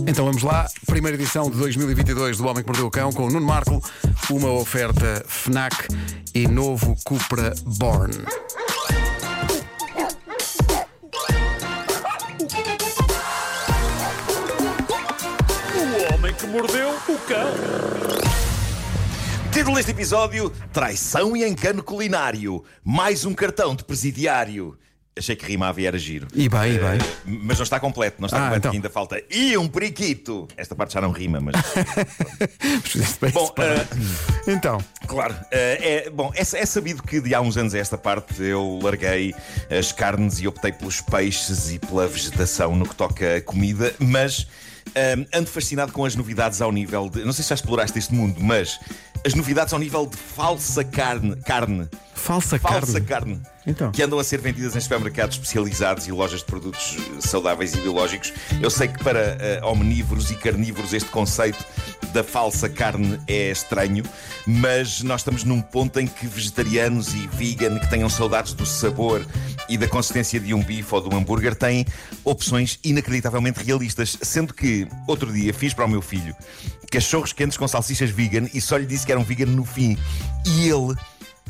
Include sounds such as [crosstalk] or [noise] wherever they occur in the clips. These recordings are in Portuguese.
Então vamos lá, primeira edição de 2022 do Homem que Mordeu o Cão com o Nuno Marco, uma oferta FNAC e novo Cupra Born. O homem que mordeu o cão. Título deste episódio: Traição e engano culinário. Mais um cartão de presidiário. Achei que rimava e era giro. E bem, e bem. Uh, mas não está completo, não está Ah, completo, então. ainda falta. E um periquito! Esta parte já não rima, mas. [laughs] Bem Bom, uh, Então, Claro, eh, é, bom, é, é sabido que de há uns anos a esta parte eu larguei as carnes e optei pelos peixes e pela vegetação no que toca a comida, mas eh, ando fascinado com as novidades ao nível de. Não sei se já exploraste este mundo, mas as novidades ao nível de falsa carne. carne falsa, falsa carne. carne. Então. Que andam a ser vendidas em supermercados especializados e lojas de produtos saudáveis e biológicos. Eu sei que para eh, omnívoros e carnívoros este conceito da falsa carne é estranho, mas nós estamos num ponto em que vegetarianos e vegan que tenham saudades do sabor e da consistência de um bife ou de um hambúrguer têm opções inacreditavelmente realistas. Sendo que outro dia fiz para o meu filho cachorros quentes com salsichas vegan e só lhe disse que eram vegan no fim. E ele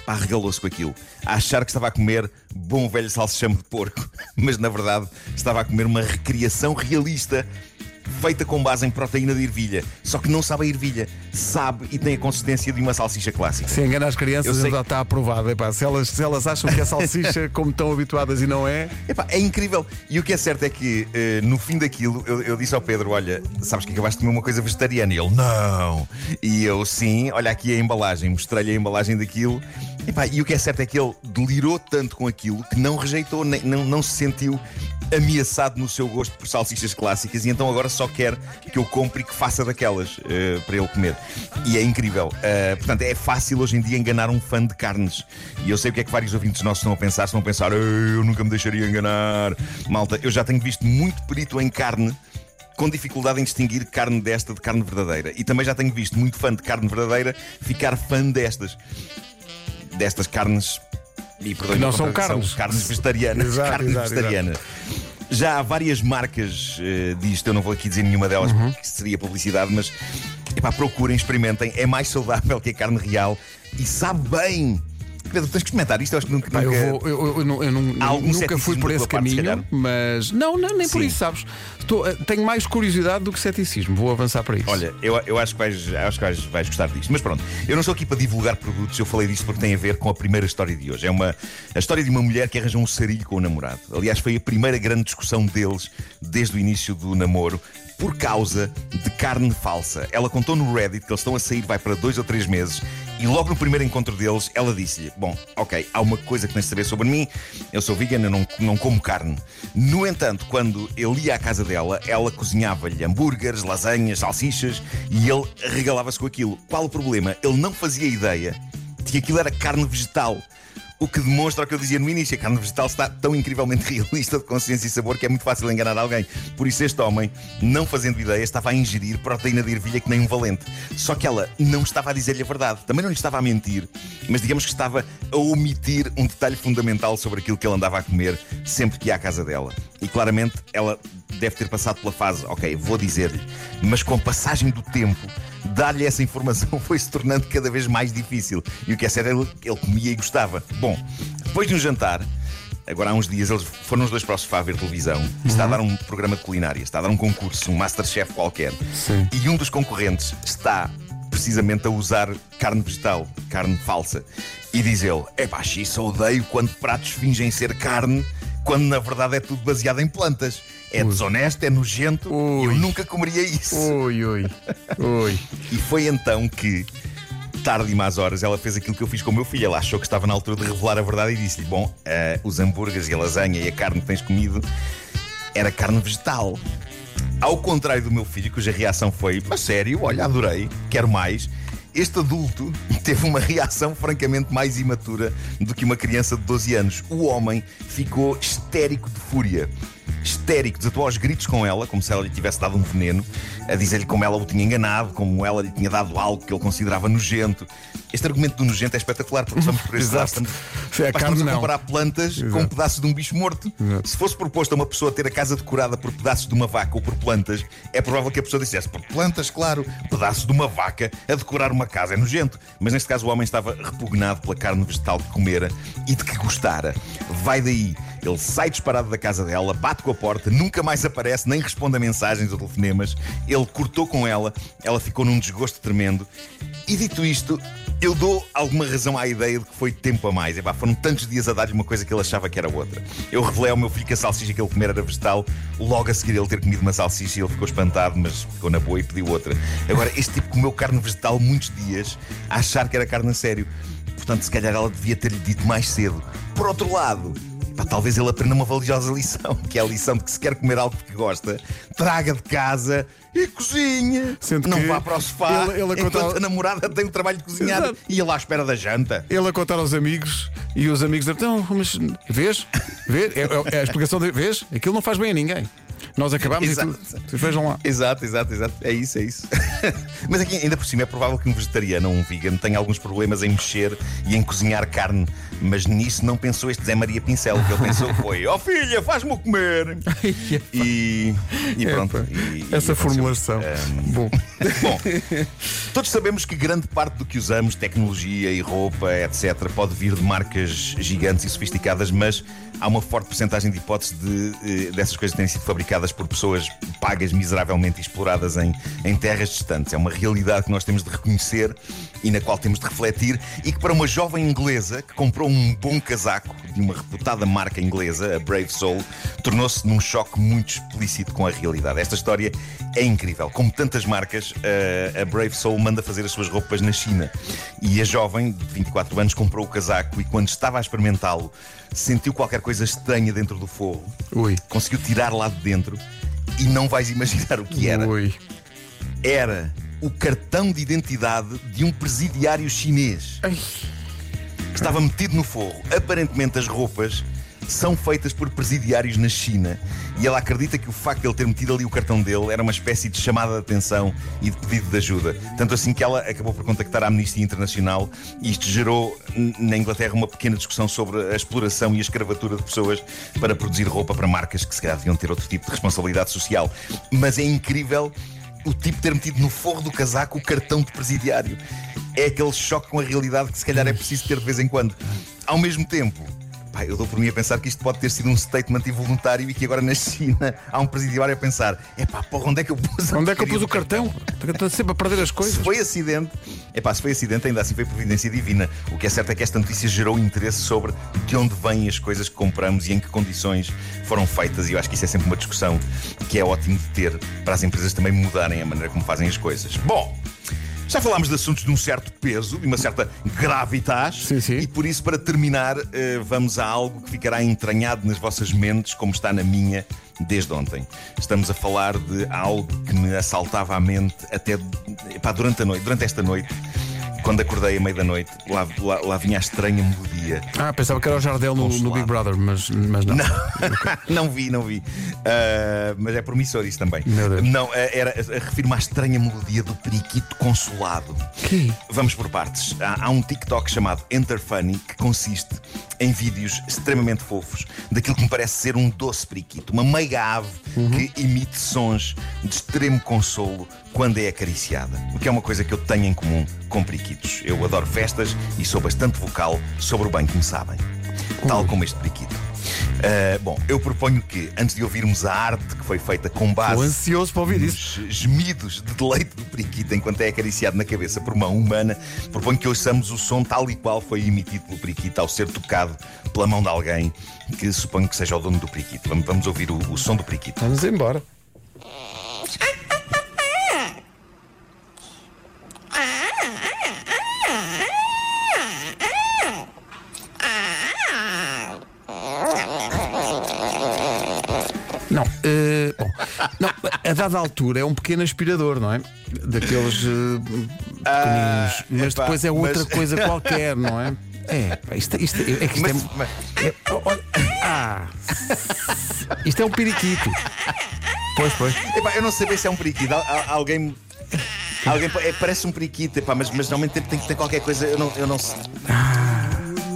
Pá, regalou-se com aquilo, a achar que estava a comer bom velho salsichame de porco, [laughs] mas na verdade estava a comer uma recriação realista feita com base em proteína de ervilha. Só que não sabe a ervilha, sabe e tem a consistência de uma salsicha clássica. Se engana as crianças, sei- já está aprovado. Epá, se, elas, se elas acham que é salsicha [laughs] como estão habituadas e não é, Epá, é incrível. E o que é certo é que eh, no fim daquilo eu, eu disse ao Pedro: Olha, sabes que acabaste de comer uma coisa vegetariana? E ele: Não. E eu: Sim, olha aqui a embalagem. Mostrei-lhe a embalagem daquilo. E o que é certo é que ele delirou tanto com aquilo que não rejeitou, nem, não, não se sentiu ameaçado no seu gosto por salsichas clássicas e então agora só quer que eu compre e que faça daquelas eh, para ele comer. E é incrível. Eh, portanto, é fácil hoje em dia enganar um fã de carnes. E eu sei o que é que vários ouvintes nossos estão a pensar. Estão a pensar, "Ei, eu nunca me deixaria enganar. Malta, eu já tenho visto muito perito em carne com dificuldade em distinguir carne desta de carne verdadeira. E também já tenho visto muito fã de carne verdadeira ficar fã destas. Destas carnes. E não são carnes. Carnes vegetarianas. [laughs] Exato, carne exato, vegetariana. Já há várias marcas eh, disto, eu não vou aqui dizer nenhuma delas Uhum. porque seria publicidade, mas epá, procurem, experimentem. É mais saudável que a carne real e sabe bem. Pedro, tens que experimentar isto, eu acho que nunca. pá, eu, nunca- vou, eu, eu- eu eu nunca fui por esse parte, caminho, mas não, não, nem por Sim. isso, sabes? Estou, eh, tenho mais curiosidade do que ceticismo. Vou avançar para isso. Olha, eu, eu acho que, vais, acho que vais, vais gostar disto. Mas pronto, eu não estou aqui para divulgar produtos, eu falei disto porque tem a ver com a primeira história de hoje. É uma, a história de uma mulher que arranjou um sarilho com o namorado. Aliás, foi a primeira grande discussão deles desde o início do namoro. Por causa de carne falsa. Ela contou no Reddit que eles estão a sair, vai para dois ou três meses, e logo no primeiro encontro deles, ela disse-lhe: Bom, ok, há uma coisa que tens de saber sobre mim, eu sou vegan, eu não, não como carne. No entanto, quando ele ia à casa dela, ela cozinhava-lhe hambúrgueres, lasanhas, salsichas, e ele regalava-se com aquilo. Qual o problema? Ele não fazia ideia de que aquilo era carne vegetal. O que demonstra o que eu dizia no início: a carne vegetal está tão incrivelmente [laughs] realista de consciência e sabor que é muito fácil enganar alguém. Por isso, este homem, não fazendo ideia, estava a ingerir proteína de ervilha que nem um valente. Só que ela não estava a dizer-lhe a verdade. Também não lhe estava a mentir, mas digamos que estava a omitir um detalhe fundamental sobre aquilo que ele andava a comer sempre que ia à casa dela. E claramente ela deve ter passado pela fase, ok, vou dizer-lhe, mas com a passagem do tempo, dar-lhe essa informação [laughs] foi se tornando cada vez mais difícil. E o que é certo, ele, ele comia e gostava. Bom, depois de um jantar, agora há uns dias, eles foram os dois para o sofá a ver televisão e está a dar um programa de culinária, está a dar um concurso, um Masterchef qualquer. Sim. E um dos concorrentes está precisamente a usar carne vegetal, carne falsa. E diz ele: Epá, isso odeio quando pratos fingem ser carne, quando na verdade é tudo baseado em plantas. É desonesto, é nojento, Ui. eu nunca comeria isso. Ui, ui, ui. E foi então que, tarde e más horas, ela fez aquilo que eu fiz com o meu filho. Ela achou que estava na altura de revelar a verdade e disse-lhe: Bom, eh, os hambúrgueres e a lasanha e a carne que tens comido era carne vegetal. Ao contrário do meu filho, cuja reação foi: Mas sério, olha, adorei, quero mais. Este adulto [laughs] teve uma reação francamente mais imatura do que uma criança de 12 anos. O homem ficou histérico de fúria. Histérico, desatou aos gritos com ela, como se ela lhe tivesse dado um veneno, a dizer-lhe como ela o tinha enganado, como ela lhe tinha dado algo que ele considerava nojento. Este argumento do nojento é espetacular, porque estamos por [laughs] este lado. Exato. Estamos, É a pá, carne, estamos a comparar plantas com Exato. pedaços de um bicho morto. Exato. Se fosse proposto a uma pessoa ter a casa decorada por pedaços de uma vaca ou por plantas, é provável que a pessoa dissesse por plantas, claro, pedaço de uma vaca a decorar uma casa é nojento. Mas neste caso o homem estava repugnado pela carne vegetal que comera e de que gostara. Vai daí. Ele sai disparado da casa dela, bate com a porta, nunca mais aparece, nem responde a mensagens ou telefonemas. Ele cortou com ela, ela ficou num desgosto tremendo. E dito isto, eu dou alguma razão à ideia de que foi tempo a mais. Epá, foram tantos dias a dar-lhe uma coisa que ele achava que era outra. Eu revelei ao meu filho que a salsicha que ele comer era vegetal. Logo a seguir ele ter comido uma salsicha, ele ficou espantado, mas ficou na boa e pediu outra. Agora, este tipo comeu carne vegetal muitos dias a achar que era carne a sério. Portanto, se calhar ela devia ter-lhe dito mais cedo. Por outro lado, pá, talvez ele aprenda uma valiosa lição, que é a lição de que se quer comer algo que gosta, traga de casa e cozinhe. Sendo não vá para o sofá ele- ele a enquanto contar- a namorada tem o trabalho de cozinhar Exato. e ele à espera da janta. Ele a contar aos amigos e os amigos dizem, então, mas vês? Vês? É, é a explicação de vês? Aquilo não faz bem a ninguém. Nós acabamos Exato. e tudo. Vocês vejam lá. Exato, exato, exato. É isso, é isso. [laughs] Mas aqui, ainda por cima, é provável que um vegetariano ou um vegan tenha alguns problemas em mexer e em cozinhar carne. Mas nisso não pensou este Zé Maria Pincel. O que ele pensou [laughs] foi: Ó filha, faz-me comer. [laughs] E, e pronto. Epá, e- e Essa formulação. Ahm, Bom, Bom, todos sabemos que grande parte do que usamos, tecnologia e roupa, etc., pode vir de marcas gigantes e sofisticadas, mas há uma forte porcentagem de hipótese de, eh, dessas coisas terem sido fabricadas por pessoas pagas miseravelmente e exploradas em, em terras distantes. É uma realidade que nós temos de reconhecer e na qual temos de refletir, e que para uma jovem inglesa que comprou um bom casaco de uma reputada marca inglesa, a Brave Soul, tornou-se num choque muito explícito com a realidade. Esta história é incrível. Como tantas marcas, a- a Brave Soul manda fazer as suas roupas na China. E a jovem, de 24 anos, comprou o casaco e quando estava a experimentá-lo, sentiu qualquer coisa estranha dentro do forro. ui. Conseguiu tirar lá de dentro e não vais imaginar o que era. Ui. Era o cartão de identidade de um presidiário chinês Ai. que estava metido no forro. Aparentemente, as roupas são feitas por presidiários na China e ela acredita que o facto de ele ter metido ali o cartão dele era uma espécie de chamada de atenção e de pedido de ajuda. Tanto assim que ela acabou por contactar a Amnistia Internacional e isto gerou na Inglaterra uma pequena discussão sobre a exploração e a escravatura de pessoas para produzir roupa para marcas que se calhar deviam ter outro tipo de responsabilidade social. Mas é incrível o tipo ter metido no forro do casaco o cartão de presidiário. É aquele choque com a realidade que se calhar é preciso ter de vez em quando. Ao mesmo tempo, pá, eu dou por mim a pensar que isto pode ter sido um statement involuntário e que agora na China há um presidiário a pensar: é pá, porra, onde é que eu pus a Onde é que eu pus o cartão? Estou sempre a perder as se coisas. foi acidente, é pá, se foi acidente, ainda assim foi providência divina. O que é certo é que esta notícia gerou interesse sobre de onde vêm as coisas que compramos e em que condições foram feitas. E eu acho que isso é sempre uma discussão que é ótimo de ter para as empresas também mudarem a maneira como fazem as coisas. Bom. Já falámos de assuntos de um certo peso, de uma certa gravitas. Sim, sim. E por isso, para terminar, eh, vamos a algo que ficará entranhado nas vossas mentes, como está na minha desde ontem. Estamos a falar de algo que me assaltava a mente até epá, durante a noite, durante esta noite. Quando acordei à meia da noite, lá, lá, lá vinha a estranha melodia. Ah, pensava que era o Jardel no, no Big Brother, mas, mas não. [laughs] não vi, não vi. Ah, mas é promissor isso também. Meu Deus. Não, ah, era, ah, refiro-me à estranha melodia do periquito consolado. Que? Vamos por partes. Há, há um TikTok chamado Enter Funny que consiste em vídeos extremamente fofos daquilo que me parece ser um doce periquito, uma meiga ave que emite sons de extremo consolo quando é acariciada. O que é uma coisa que eu tenho em comum com Eu adoro festas e sou bastante vocal sobre o bem que me sabem. Tal como este periquito. Ah, bom, eu proponho que, antes de ouvirmos a arte que foi feita com base Estou ansioso para ouvir isso. gemidos de deleite do periquito enquanto é acariciado na cabeça por mão humana, proponho que ouçamos o som tal e qual foi emitido pelo periquito ao ser tocado pela mão de alguém que suponho que seja o dono do periquito. Vamos, vamos ouvir o, o som do periquito. Vamos embora. Não, eh, bom, não, a dada altura é um pequeno aspirador, não é? Daqueles eh, pequeninos, mas epá, depois é outra mas- coisa [laughs] qualquer, não é? É, isto, isto, é que isto Mas, é. mas- é- olha, Ah! Isto é um periquito. Pois, pois. Epá, eu não sei bem se é um periquito. Al- al- alguém. Alguém é, parece um periquito, epá, mas, mas ao mesmo tempo tem que ter qualquer coisa. Eu não, eu não sei.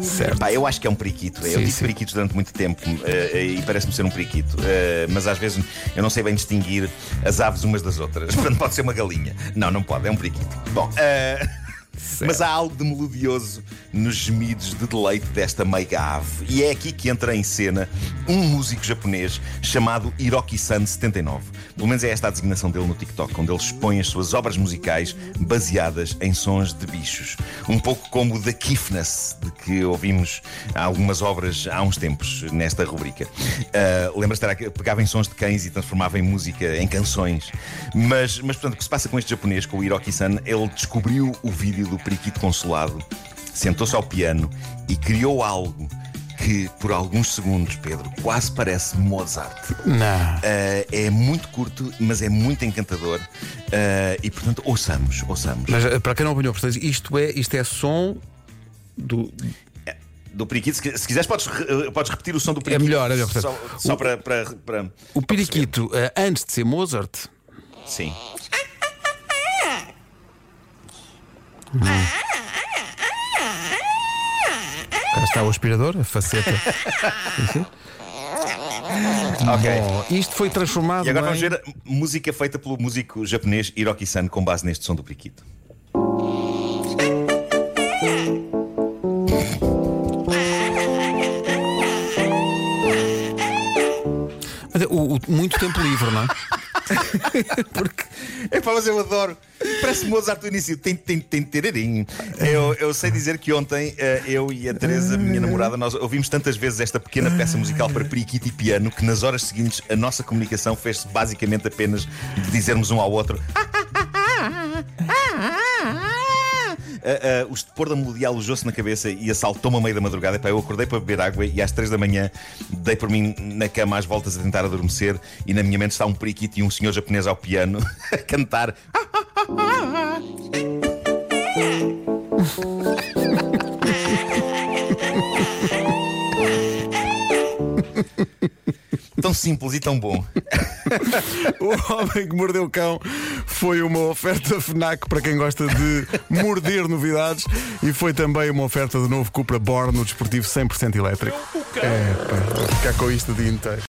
Certo. Epá, eu acho que é um periquito. eu Sim, tive sim. periquitos durante muito tempo eh, e parece-me ser um periquito. Eh, mas às vezes eu não sei bem distinguir as aves umas das outras. [laughs] Portanto, pode ser uma galinha. Não, não pode, é um periquito. Bom, [laughs] eh, mas há algo de melodioso nos gemidos de deleite desta meiga ave. E é aqui que entra em cena um músico japonês chamado Hiroki-san 79. Pelo menos é esta a designação dele no TikTok, onde ele expõe as suas obras musicais baseadas em sons de bichos. Um pouco como o The Kiffness, de que ouvimos algumas obras há uns tempos nesta rubrica. Ah, Lembra-se terá que pegava em sons de cães e transformava em música, em canções. Mas, mas portanto, o que se passa com este japonês, com o Hiroki-san, ele descobriu o vídeo do periquito consolado, sentou-se ao piano e criou algo que, por alguns segundos, Pedro, quase parece Mozart. Não. Ah, é muito curto, mas é muito encantador. Ah, e portanto, ouçamos, ouçamos. Mas eh, para quem não apanhou, portanto, isto é, isto é som do. Do periquito, se, qui- se quiseres, podes, podes repetir o som do periquito. melhor, é melhor, portanto, Só, só para, para, para- O periquito, antes de ser Mozart, perceber. Cá está o aspirador, a faceta. [laughs] Ok. Bom, isto foi transformado E agora em... vamos ver a música feita pelo músico japonês Hiroki-san com base neste som do periquito. Mas, o- o- muito tempo livre, não é? [laughs] Porque É pá, mas eu adoro. Parece Mozart do início. Tem, tem, tem, terarim. Eu, eu sei dizer que ontem eh, eu e a Teresa, minha namorada, nós ouvimos tantas vezes esta pequena peça musical para periquito e piano que nas horas seguintes a nossa comunicação fez-se basicamente apenas de dizermos um ao outro. Ah, ah, o estupor da melodia alojou-se na cabeça e assaltou-me a meio da madrugada. Epá, eu acordei para beber água e às três da manhã dei por mim na cama às voltas a tentar adormecer e na minha mente está um periquito e um senhor japonês ao piano [laughs] a cantar. Tão simples e tão bom. [laughs] o Homem que Mordeu o Cão foi uma oferta FNAC para quem gosta de morder novidades e foi também uma oferta de novo Cupra Born no desportivo 100% elétrico. É, pá, ficar com isto o dia inteiro.